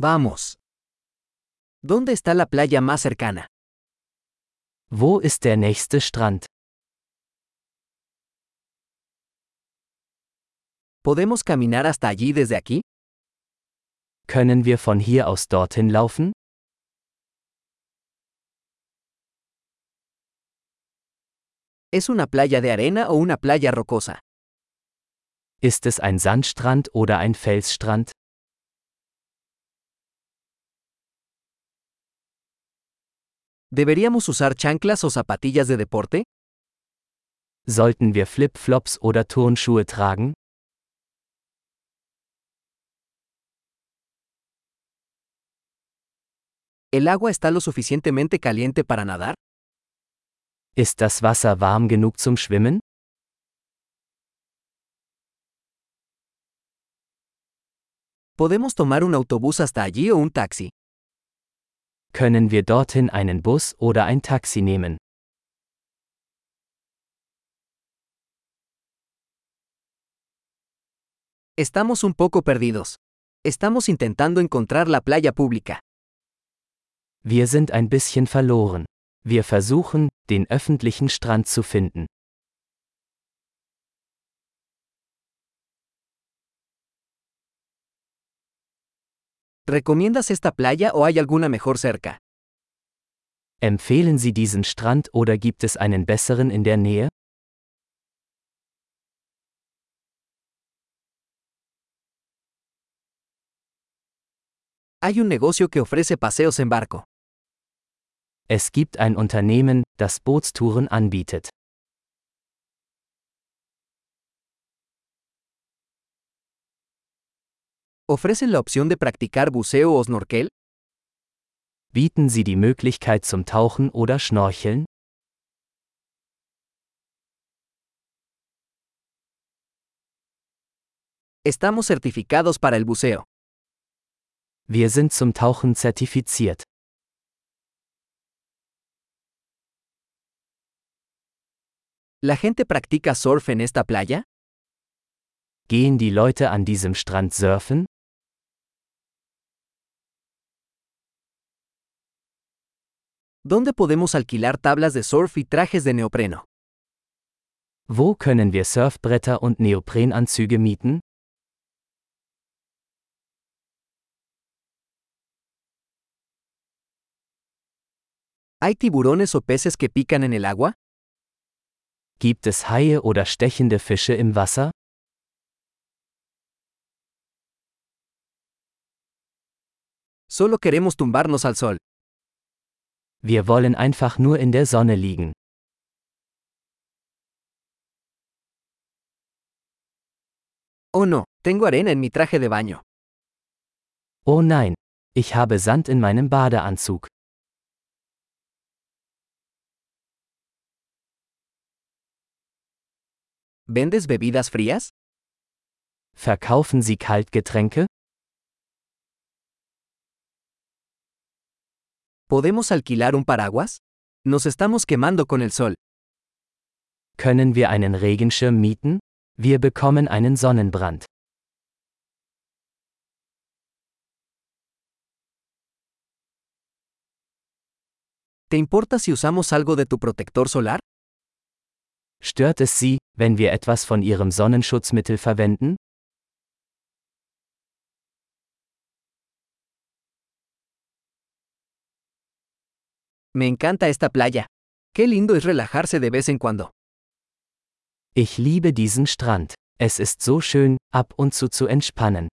Vamos. ¿Dónde está la playa más cercana? Wo ist der nächste Strand? ¿Podemos caminar hasta allí desde aquí? Können wir von hier aus dorthin laufen? ¿Es una playa de arena o una playa rocosa? Ist es ein Sandstrand oder ein Felsstrand? ¿Deberíamos usar chanclas o zapatillas de deporte? Sollten wir Flip-Flops oder Turnschuhe tragen? ¿El agua está lo suficientemente caliente para nadar? Ist das Wasser warm genug zum Schwimmen? ¿Podemos tomar un autobús hasta allí o un taxi? Können wir dorthin einen Bus oder ein Taxi nehmen? Estamos un poco perdidos. Estamos intentando encontrar la playa pública. Wir sind ein bisschen verloren. Wir versuchen, den öffentlichen Strand zu finden. ¿Recomiendas esta playa o hay alguna mejor cerca? Empfehlen Sie diesen Strand oder gibt es einen besseren in der Nähe? Hay un negocio que ofrece paseos en barco. Es gibt ein Unternehmen, das Bootstouren anbietet. ¿Ofrecen la opción de practicar buceo o snorkel? Bieten Sie die Möglichkeit zum Tauchen oder Schnorcheln? Estamos certificados para el buceo. Wir sind zum Tauchen zertifiziert. ¿La gente practica surf en esta playa? Gehen die Leute an diesem Strand surfen? ¿Dónde podemos alquilar tablas de surf y trajes de neopreno? Wo können wir Surfbretter und Neoprenanzüge mieten? ¿Hay tiburones o peces que pican en el agua? Gibt es Haie oder stechende Fische im Wasser? Solo queremos tumbarnos al sol. Wir wollen einfach nur in der Sonne liegen. Oh no, tengo arena en mi traje de baño. Oh nein, ich habe Sand in meinem Badeanzug. ¿Vendes bebidas frías? Verkaufen Sie Kaltgetränke? ¿Podemos alquilar un paraguas? Nos estamos quemando con el sol. Können wir einen Regenschirm mieten? Wir bekommen einen Sonnenbrand. ¿Te importa si usamos algo de tu protector solar? Stört es Sie, wenn wir etwas von Ihrem Sonnenschutzmittel verwenden? Me encanta esta playa. Qué lindo es relajarse de vez en cuando. Ich liebe diesen Strand. Es ist so schön, ab und zu zu entspannen.